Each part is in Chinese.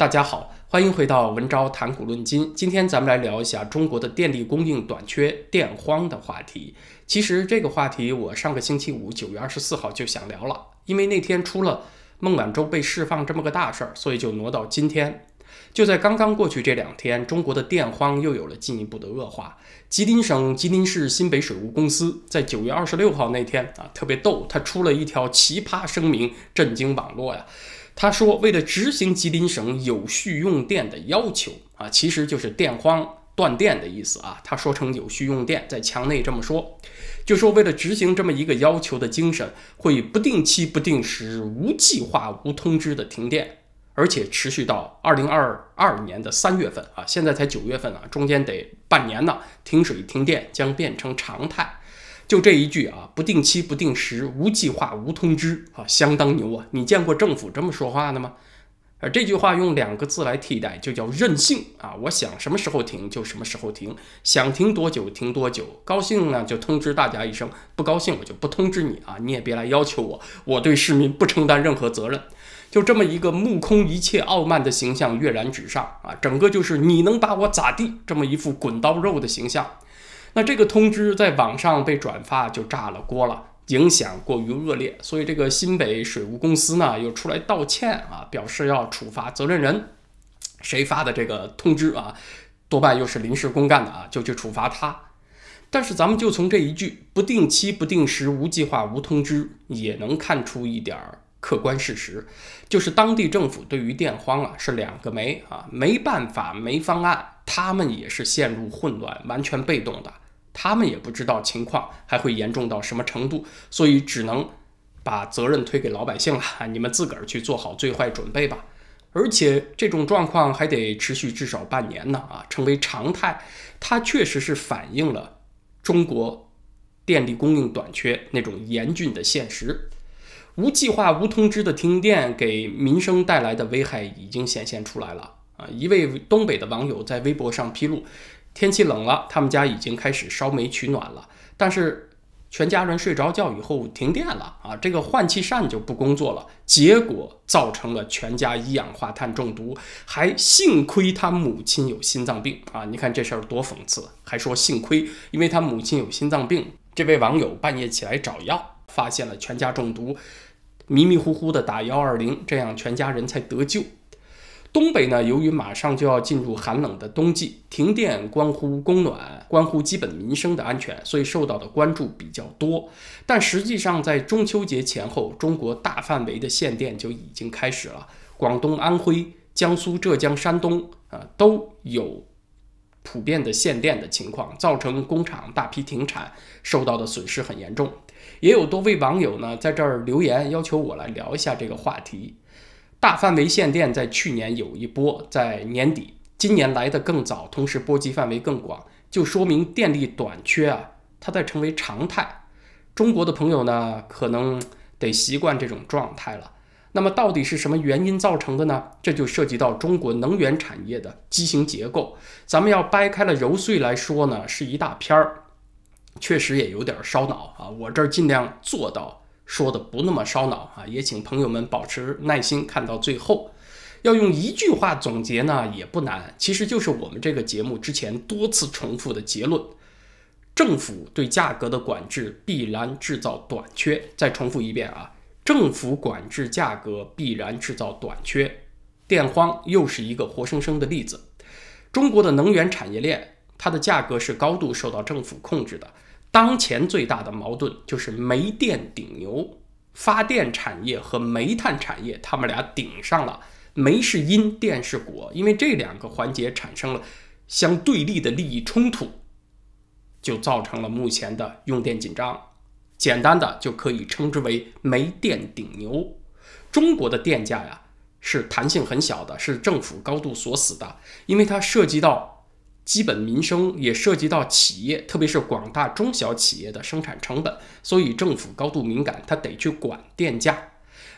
大家好，欢迎回到文昭谈股论金。今天咱们来聊一下中国的电力供应短缺、电荒的话题。其实这个话题我上个星期五九月二十四号就想聊了，因为那天出了孟晚舟被释放这么个大事儿，所以就挪到今天。就在刚刚过去这两天，中国的电荒又有了进一步的恶化。吉林省吉林市新北水务公司在九月二十六号那天啊，特别逗，他出了一条奇葩声明，震惊网络呀。他说：“为了执行吉林省有序用电的要求啊，其实就是电荒断电的意思啊。他说成有序用电，在墙内这么说，就说为了执行这么一个要求的精神，会不定期、不定时、无计划、无通知的停电，而且持续到二零二二年的三月份啊。现在才九月份啊，中间得半年呢。停水停电将变成常态。”就这一句啊，不定期、不定时、无计划、无通知啊，相当牛啊！你见过政府这么说话的吗？而这句话用两个字来替代，就叫任性啊！我想什么时候停就什么时候停，想停多久停多久，高兴呢就通知大家一声，不高兴我就不通知你啊！你也别来要求我，我对市民不承担任何责任。就这么一个目空一切、傲慢的形象跃然纸上啊！整个就是你能把我咋地？这么一副滚刀肉的形象。那这个通知在网上被转发就炸了锅了，影响过于恶劣，所以这个新北水务公司呢又出来道歉啊，表示要处罚责任人，谁发的这个通知啊，多半又是临时公干的啊，就去处罚他。但是咱们就从这一句“不定期、不定时、无计划、无通知”也能看出一点儿客观事实，就是当地政府对于电荒啊是两个没啊，没办法，没方案。他们也是陷入混乱，完全被动的。他们也不知道情况还会严重到什么程度，所以只能把责任推给老百姓了。你们自个儿去做好最坏准备吧。而且这种状况还得持续至少半年呢啊，成为常态。它确实是反映了中国电力供应短缺那种严峻的现实。无计划、无通知的停电给民生带来的危害已经显现出来了。啊，一位东北的网友在微博上披露，天气冷了，他们家已经开始烧煤取暖了。但是全家人睡着觉以后停电了啊，这个换气扇就不工作了，结果造成了全家一氧化碳中毒。还幸亏他母亲有心脏病啊！你看这事儿多讽刺，还说幸亏，因为他母亲有心脏病。这位网友半夜起来找药，发现了全家中毒，迷迷糊糊的打幺二零，这样全家人才得救。东北呢，由于马上就要进入寒冷的冬季，停电关乎供暖，关乎基本民生的安全，所以受到的关注比较多。但实际上，在中秋节前后，中国大范围的限电就已经开始了。广东、安徽、江苏、浙江、山东啊，都有普遍的限电的情况，造成工厂大批停产，受到的损失很严重。也有多位网友呢，在这儿留言要求我来聊一下这个话题。大范围限电在去年有一波，在年底，今年来的更早，同时波及范围更广，就说明电力短缺啊，它在成为常态。中国的朋友呢，可能得习惯这种状态了。那么，到底是什么原因造成的呢？这就涉及到中国能源产业的畸形结构。咱们要掰开了揉碎来说呢，是一大片儿，确实也有点烧脑啊。我这儿尽量做到。说的不那么烧脑啊，也请朋友们保持耐心看到最后。要用一句话总结呢，也不难，其实就是我们这个节目之前多次重复的结论：政府对价格的管制必然制造短缺。再重复一遍啊，政府管制价格必然制造短缺。电荒又是一个活生生的例子。中国的能源产业链，它的价格是高度受到政府控制的。当前最大的矛盾就是煤电顶牛，发电产业和煤炭产业，他们俩顶上了。煤是因，电是果，因为这两个环节产生了相对立的利益冲突，就造成了目前的用电紧张。简单的就可以称之为煤电顶牛。中国的电价呀，是弹性很小的，是政府高度锁死的，因为它涉及到。基本民生也涉及到企业，特别是广大中小企业的生产成本，所以政府高度敏感，它得去管电价。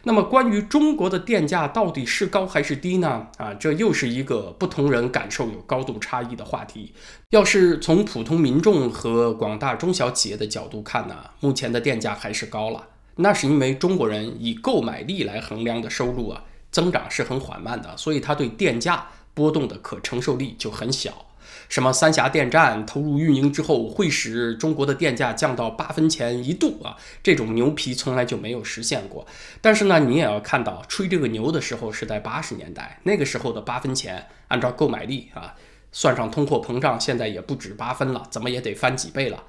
那么，关于中国的电价到底是高还是低呢？啊，这又是一个不同人感受有高度差异的话题。要是从普通民众和广大中小企业的角度看呢，目前的电价还是高了，那是因为中国人以购买力来衡量的收入啊，增长是很缓慢的，所以它对电价波动的可承受力就很小。什么三峡电站投入运营之后会使中国的电价降到八分钱一度啊？这种牛皮从来就没有实现过。但是呢，你也要看到，吹这个牛的时候是在八十年代，那个时候的八分钱，按照购买力啊，算上通货膨胀，现在也不止八分了，怎么也得翻几倍了。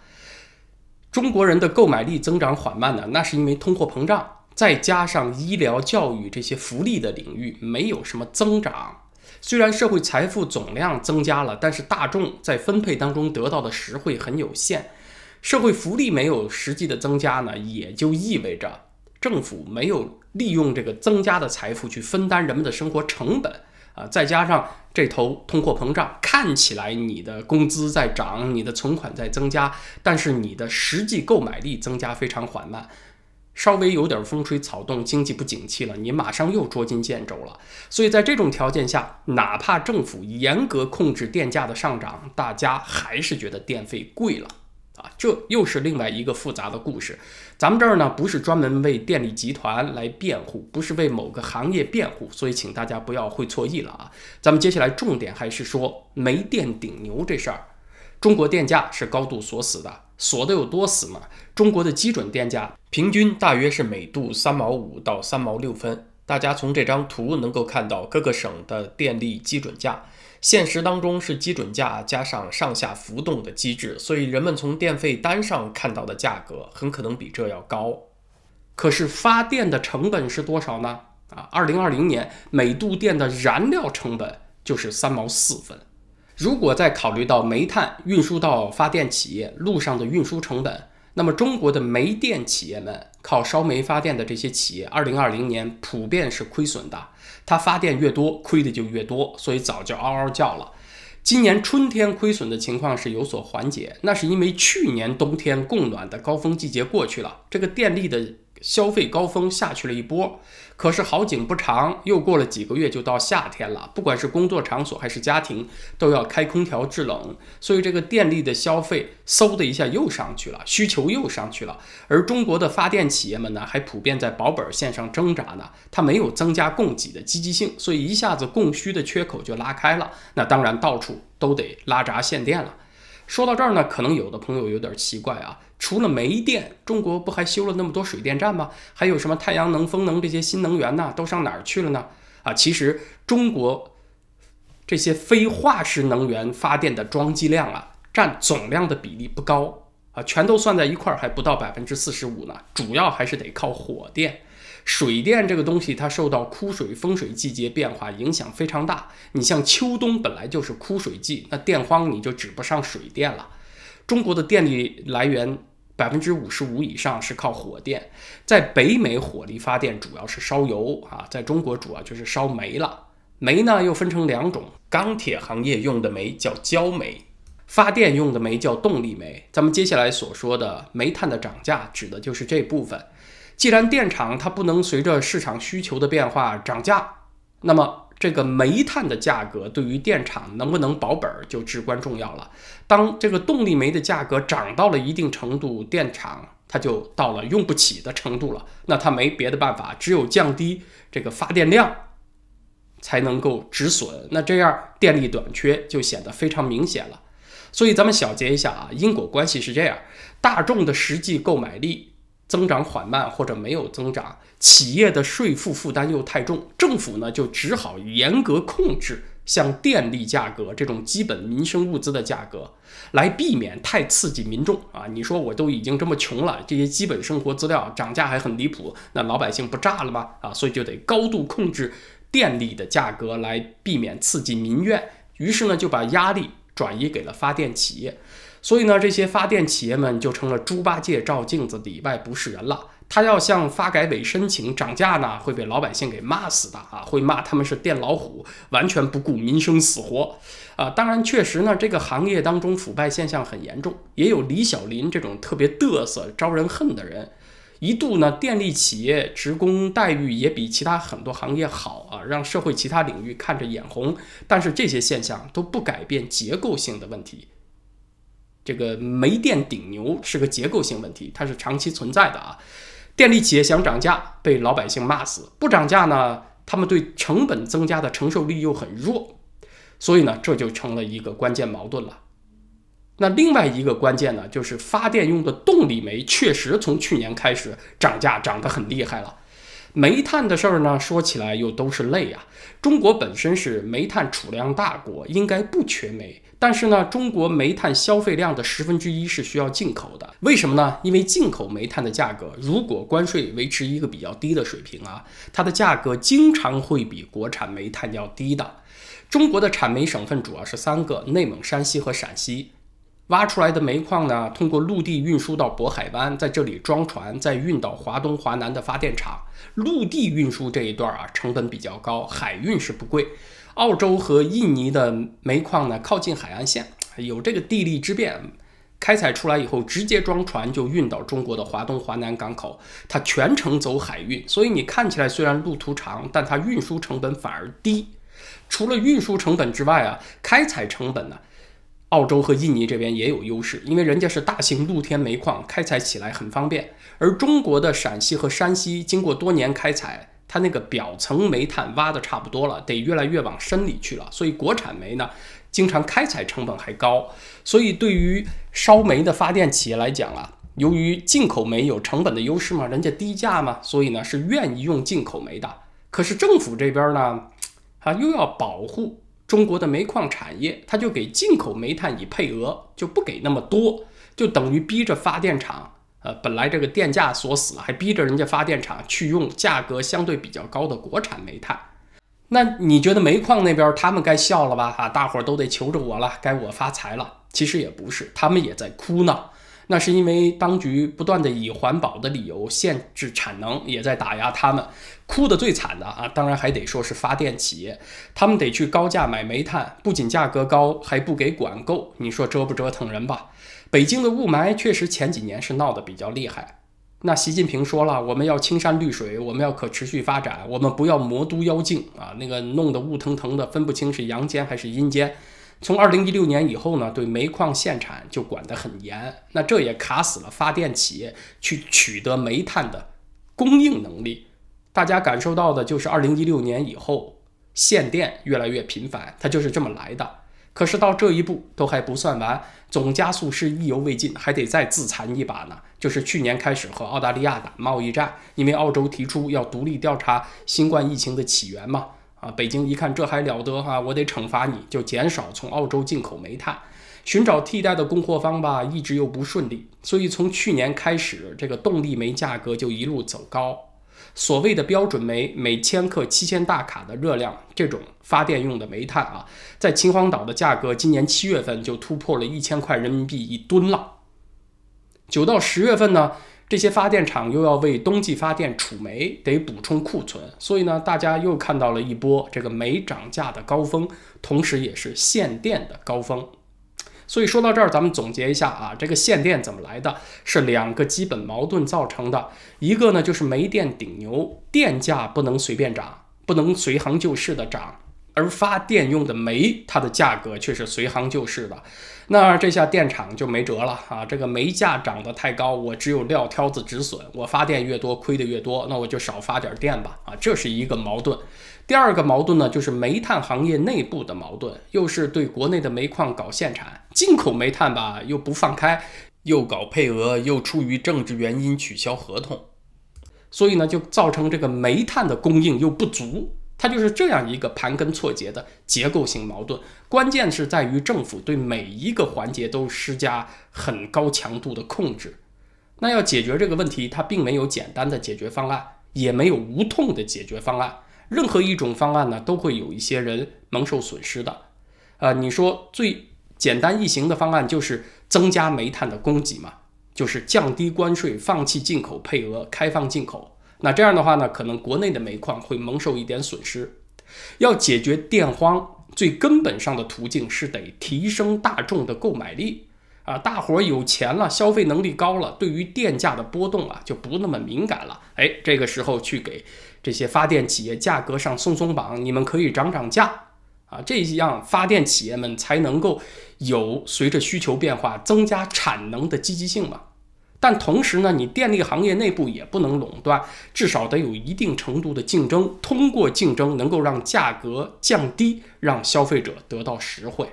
中国人的购买力增长缓慢呢，那是因为通货膨胀，再加上医疗、教育这些福利的领域没有什么增长。虽然社会财富总量增加了，但是大众在分配当中得到的实惠很有限，社会福利没有实际的增加呢，也就意味着政府没有利用这个增加的财富去分担人们的生活成本啊，再加上这头通货膨胀，看起来你的工资在涨，你的存款在增加，但是你的实际购买力增加非常缓慢。稍微有点风吹草动，经济不景气了，你马上又捉襟见肘了。所以在这种条件下，哪怕政府严格控制电价的上涨，大家还是觉得电费贵了啊！这又是另外一个复杂的故事。咱们这儿呢，不是专门为电力集团来辩护，不是为某个行业辩护，所以请大家不要会错意了啊！咱们接下来重点还是说煤电顶牛这事儿。中国电价是高度锁死的。锁的有多死嘛？中国的基准电价平均大约是每度三毛五到三毛六分。大家从这张图能够看到各个省的电力基准价，现实当中是基准价加上上下浮动的机制，所以人们从电费单上看到的价格很可能比这要高。可是发电的成本是多少呢？啊，二零二零年每度电的燃料成本就是三毛四分。如果再考虑到煤炭运输到发电企业路上的运输成本，那么中国的煤电企业们靠烧煤发电的这些企业，二零二零年普遍是亏损的。它发电越多，亏的就越多，所以早就嗷嗷叫了。今年春天亏损的情况是有所缓解，那是因为去年冬天供暖的高峰季节过去了，这个电力的。消费高峰下去了一波，可是好景不长，又过了几个月就到夏天了。不管是工作场所还是家庭，都要开空调制冷，所以这个电力的消费嗖的一下又上去了，需求又上去了。而中国的发电企业们呢，还普遍在保本线上挣扎呢，它没有增加供给的积极性，所以一下子供需的缺口就拉开了。那当然到处都得拉闸限电了。说到这儿呢，可能有的朋友有点奇怪啊。除了煤电，中国不还修了那么多水电站吗？还有什么太阳能、风能这些新能源呢？都上哪儿去了呢？啊，其实中国这些非化石能源发电的装机量啊，占总量的比例不高啊，全都算在一块儿还不到百分之四十五呢。主要还是得靠火电、水电这个东西，它受到枯水、风水季节变化影响非常大。你像秋冬本来就是枯水季，那电荒你就指不上水电了。中国的电力来源。百分之五十五以上是靠火电，在北美火力发电主要是烧油啊，在中国主要就是烧煤了。煤呢又分成两种，钢铁行业用的煤叫焦煤，发电用的煤叫动力煤。咱们接下来所说的煤炭的涨价，指的就是这部分。既然电厂它不能随着市场需求的变化涨价，那么。这个煤炭的价格对于电厂能不能保本儿就至关重要了。当这个动力煤的价格涨到了一定程度，电厂它就到了用不起的程度了，那它没别的办法，只有降低这个发电量才能够止损。那这样电力短缺就显得非常明显了。所以咱们小结一下啊，因果关系是这样：大众的实际购买力。增长缓慢或者没有增长，企业的税负负担又太重，政府呢就只好严格控制像电力价格这种基本民生物资的价格，来避免太刺激民众啊！你说我都已经这么穷了，这些基本生活资料涨价还很离谱，那老百姓不炸了吗？啊，所以就得高度控制电力的价格来避免刺激民怨，于是呢就把压力转移给了发电企业。所以呢，这些发电企业们就成了猪八戒照镜子，里外不是人了。他要向发改委申请涨价呢，会被老百姓给骂死的啊！会骂他们是电老虎，完全不顾民生死活啊！当然，确实呢，这个行业当中腐败现象很严重，也有李小林这种特别嘚瑟、招人恨的人。一度呢，电力企业职工待遇也比其他很多行业好啊，让社会其他领域看着眼红。但是这些现象都不改变结构性的问题。这个煤电顶牛是个结构性问题，它是长期存在的啊。电力企业想涨价，被老百姓骂死；不涨价呢，他们对成本增加的承受力又很弱，所以呢，这就成了一个关键矛盾了。那另外一个关键呢，就是发电用的动力煤确实从去年开始涨价涨得很厉害了。煤炭的事儿呢，说起来又都是泪啊。中国本身是煤炭储量大国，应该不缺煤。但是呢，中国煤炭消费量的十分之一是需要进口的。为什么呢？因为进口煤炭的价格，如果关税维持一个比较低的水平啊，它的价格经常会比国产煤炭要低的。中国的产煤省份主要是三个：内蒙、山西和陕西。挖出来的煤矿呢，通过陆地运输到渤海湾，在这里装船，再运到华东、华南的发电厂。陆地运输这一段啊，成本比较高，海运是不贵。澳洲和印尼的煤矿呢，靠近海岸线，有这个地利之便，开采出来以后直接装船就运到中国的华东、华南港口，它全程走海运，所以你看起来虽然路途长，但它运输成本反而低。除了运输成本之外啊，开采成本呢？澳洲和印尼这边也有优势，因为人家是大型露天煤矿，开采起来很方便。而中国的陕西和山西经过多年开采，它那个表层煤炭挖的差不多了，得越来越往深里去了。所以国产煤呢，经常开采成本还高。所以对于烧煤的发电企业来讲啊，由于进口煤有成本的优势嘛，人家低价嘛，所以呢是愿意用进口煤的。可是政府这边呢，啊又要保护。中国的煤矿产业，他就给进口煤炭以配额，就不给那么多，就等于逼着发电厂，呃，本来这个电价锁死了，还逼着人家发电厂去用价格相对比较高的国产煤炭。那你觉得煤矿那边他们该笑了吧？啊，大伙儿都得求着我了，该我发财了。其实也不是，他们也在哭呢。那是因为当局不断的以环保的理由限制产能，也在打压他们。哭得最惨的啊，当然还得说是发电企业，他们得去高价买煤炭，不仅价格高，还不给管够。你说折不折腾人吧？北京的雾霾确实前几年是闹得比较厉害。那习近平说了，我们要青山绿水，我们要可持续发展，我们不要魔都妖境啊，那个弄得雾腾腾的，分不清是阳间还是阴间。从二零一六年以后呢，对煤矿限产就管得很严，那这也卡死了发电企业去取得煤炭的供应能力。大家感受到的就是二零一六年以后限电越来越频繁，它就是这么来的。可是到这一步都还不算完，总加速师意犹未尽，还得再自残一把呢。就是去年开始和澳大利亚打贸易战，因为澳洲提出要独立调查新冠疫情的起源嘛。啊，北京一看这还了得哈，我得惩罚你，就减少从澳洲进口煤炭，寻找替代的供货方吧，一直又不顺利，所以从去年开始，这个动力煤价格就一路走高。所谓的标准煤，每千克七千大卡的热量，这种发电用的煤炭啊，在秦皇岛的价格，今年七月份就突破了一千块人民币一吨了。九到十月份呢？这些发电厂又要为冬季发电储煤，得补充库存，所以呢，大家又看到了一波这个煤涨价的高峰，同时也是限电的高峰。所以说到这儿，咱们总结一下啊，这个限电怎么来的？是两个基本矛盾造成的。一个呢，就是煤电顶牛，电价不能随便涨，不能随行就市的涨。而发电用的煤，它的价格却是随行就市的，那这下电厂就没辙了啊！这个煤价涨得太高，我只有撂挑子止损，我发电越多亏的越多，那我就少发点电吧啊！这是一个矛盾。第二个矛盾呢，就是煤炭行业内部的矛盾，又是对国内的煤矿搞限产，进口煤炭吧又不放开，又搞配额，又出于政治原因取消合同，所以呢，就造成这个煤炭的供应又不足。它就是这样一个盘根错节的结构性矛盾，关键是在于政府对每一个环节都施加很高强度的控制。那要解决这个问题，它并没有简单的解决方案，也没有无痛的解决方案。任何一种方案呢，都会有一些人蒙受损失的。啊，你说最简单易行的方案就是增加煤炭的供给嘛，就是降低关税，放弃进口配额，开放进口。那这样的话呢，可能国内的煤矿会蒙受一点损失。要解决电荒，最根本上的途径是得提升大众的购买力啊！大伙儿有钱了，消费能力高了，对于电价的波动啊就不那么敏感了。哎，这个时候去给这些发电企业价格上松松绑，你们可以涨涨价啊，这样发电企业们才能够有随着需求变化增加产能的积极性嘛。但同时呢，你电力行业内部也不能垄断，至少得有一定程度的竞争，通过竞争能够让价格降低，让消费者得到实惠。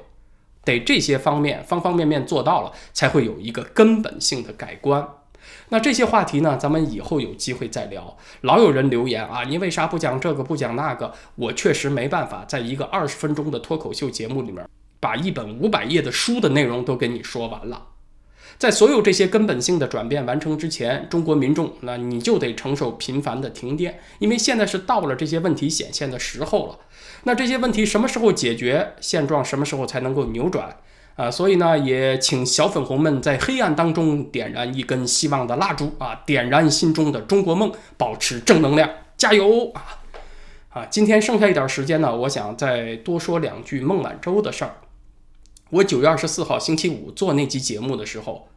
得这些方面方方面面做到了，才会有一个根本性的改观。那这些话题呢，咱们以后有机会再聊。老有人留言啊，你为啥不讲这个不讲那个？我确实没办法，在一个二十分钟的脱口秀节目里面，把一本五百页的书的内容都跟你说完了。在所有这些根本性的转变完成之前，中国民众那你就得承受频繁的停电，因为现在是到了这些问题显现的时候了。那这些问题什么时候解决，现状什么时候才能够扭转啊？所以呢，也请小粉红们在黑暗当中点燃一根希望的蜡烛啊，点燃心中的中国梦，保持正能量，加油啊！啊，今天剩下一点时间呢，我想再多说两句孟晚舟的事儿。我九月二十四号星期五做那期节目的时候，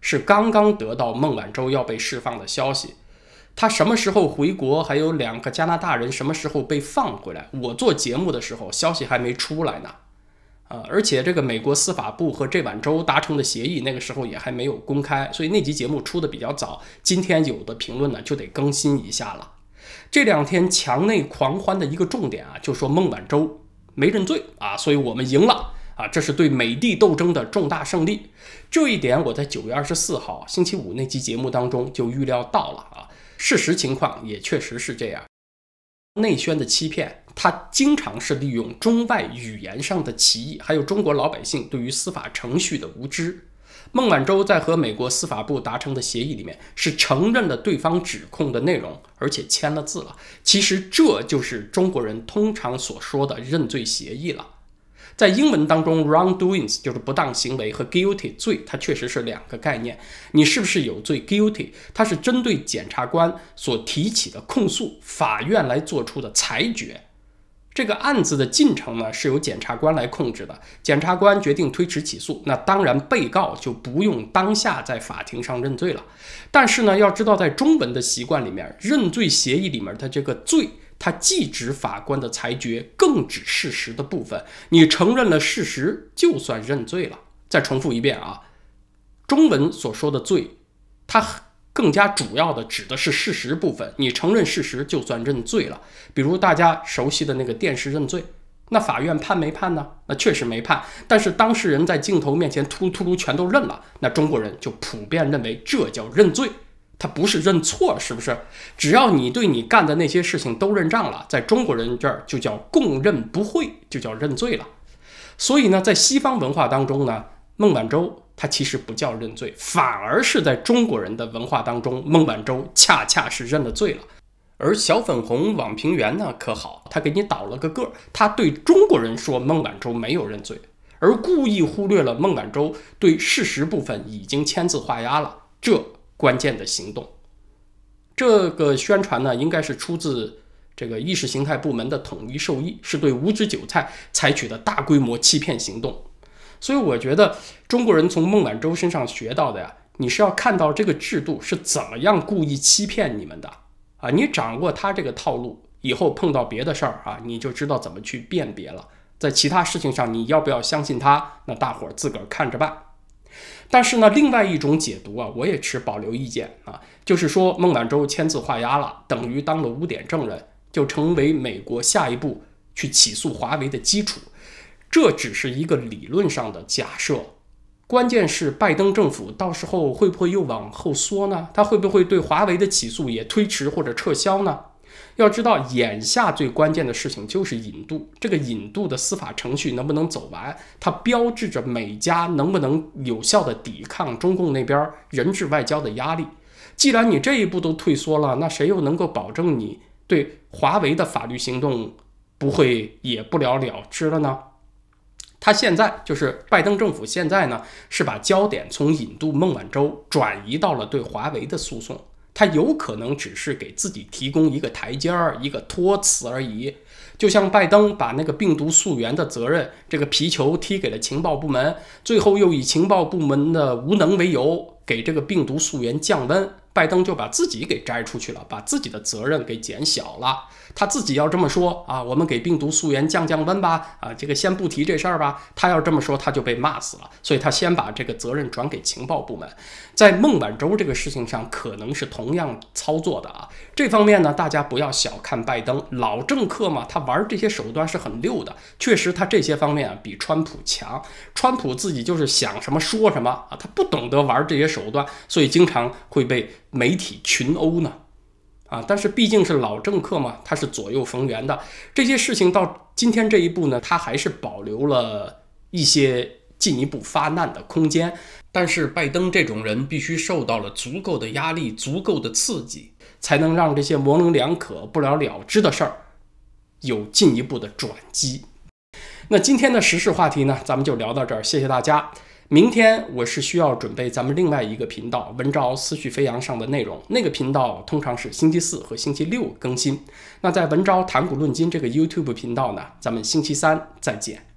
是刚刚得到孟晚舟要被释放的消息。他什么时候回国？还有两个加拿大人什么时候被放回来？我做节目的时候，消息还没出来呢。啊，而且这个美国司法部和这晚舟达成的协议，那个时候也还没有公开，所以那集节目出的比较早。今天有的评论呢，就得更新一下了。这两天墙内狂欢的一个重点啊，就说孟晚舟没认罪啊，所以我们赢了。啊，这是对美帝斗争的重大胜利，这一点我在九月二十四号星期五那期节目当中就预料到了啊。事实情况也确实是这样，内宣的欺骗，它经常是利用中外语言上的歧义，还有中国老百姓对于司法程序的无知。孟晚舟在和美国司法部达成的协议里面是承认了对方指控的内容，而且签了字了。其实这就是中国人通常所说的认罪协议了。在英文当中，wrongdoings 就是不当行为和 guilty 罪，它确实是两个概念。你是不是有罪 guilty？它是针对检察官所提起的控诉，法院来做出的裁决。这个案子的进程呢，是由检察官来控制的。检察官决定推迟起诉，那当然被告就不用当下在法庭上认罪了。但是呢，要知道在中文的习惯里面，认罪协议里面的这个罪。它既指法官的裁决，更指事实的部分。你承认了事实，就算认罪了。再重复一遍啊，中文所说的罪，它更加主要的指的是事实部分。你承认事实，就算认罪了。比如大家熟悉的那个电视认罪，那法院判没判呢？那确实没判。但是当事人在镜头面前突突突全都认了，那中国人就普遍认为这叫认罪。他不是认错，是不是？只要你对你干的那些事情都认账了，在中国人这儿就叫供认不讳，就叫认罪了。所以呢，在西方文化当中呢，孟晚舟他其实不叫认罪，反而是在中国人的文化当中，孟晚舟恰恰是认了罪了。而小粉红网平原呢，可好，他给你倒了个个儿，他对中国人说孟晚舟没有认罪，而故意忽略了孟晚舟对事实部分已经签字画押了。这。关键的行动，这个宣传呢，应该是出自这个意识形态部门的统一授意，是对无知韭菜采取的大规模欺骗行动。所以我觉得中国人从孟晚舟身上学到的呀，你是要看到这个制度是怎么样故意欺骗你们的啊！你掌握他这个套路以后，碰到别的事儿啊，你就知道怎么去辨别了。在其他事情上，你要不要相信他？那大伙儿自个儿看着办。但是呢，另外一种解读啊，我也持保留意见啊，就是说孟晚舟签字画押了，等于当了污点证人，就成为美国下一步去起诉华为的基础。这只是一个理论上的假设，关键是拜登政府到时候会不会又往后缩呢？他会不会对华为的起诉也推迟或者撤销呢？要知道，眼下最关键的事情就是引渡。这个引渡的司法程序能不能走完，它标志着美加能不能有效的抵抗中共那边人质外交的压力。既然你这一步都退缩了，那谁又能够保证你对华为的法律行动不会也不了了之了呢？他现在就是拜登政府现在呢，是把焦点从引渡孟晚舟转移到了对华为的诉讼。他有可能只是给自己提供一个台阶儿、一个托词而已，就像拜登把那个病毒溯源的责任这个皮球踢给了情报部门，最后又以情报部门的无能为由给这个病毒溯源降温，拜登就把自己给摘出去了，把自己的责任给减小了。他自己要这么说啊，我们给病毒溯源降降温吧，啊，这个先不提这事儿吧。他要这么说，他就被骂死了。所以他先把这个责任转给情报部门。在孟晚舟这个事情上，可能是同样操作的啊。这方面呢，大家不要小看拜登，老政客嘛，他玩这些手段是很溜的。确实，他这些方面啊比川普强。川普自己就是想什么说什么啊，他不懂得玩这些手段，所以经常会被媒体群殴呢。啊，但是毕竟是老政客嘛，他是左右逢源的。这些事情到今天这一步呢，他还是保留了一些进一步发难的空间。但是拜登这种人必须受到了足够的压力、足够的刺激，才能让这些模棱两可、不了了之的事儿有进一步的转机。那今天的时事话题呢，咱们就聊到这儿，谢谢大家。明天我是需要准备咱们另外一个频道“文昭思绪飞扬”上的内容，那个频道通常是星期四和星期六更新。那在“文昭谈古论今”这个 YouTube 频道呢，咱们星期三再见。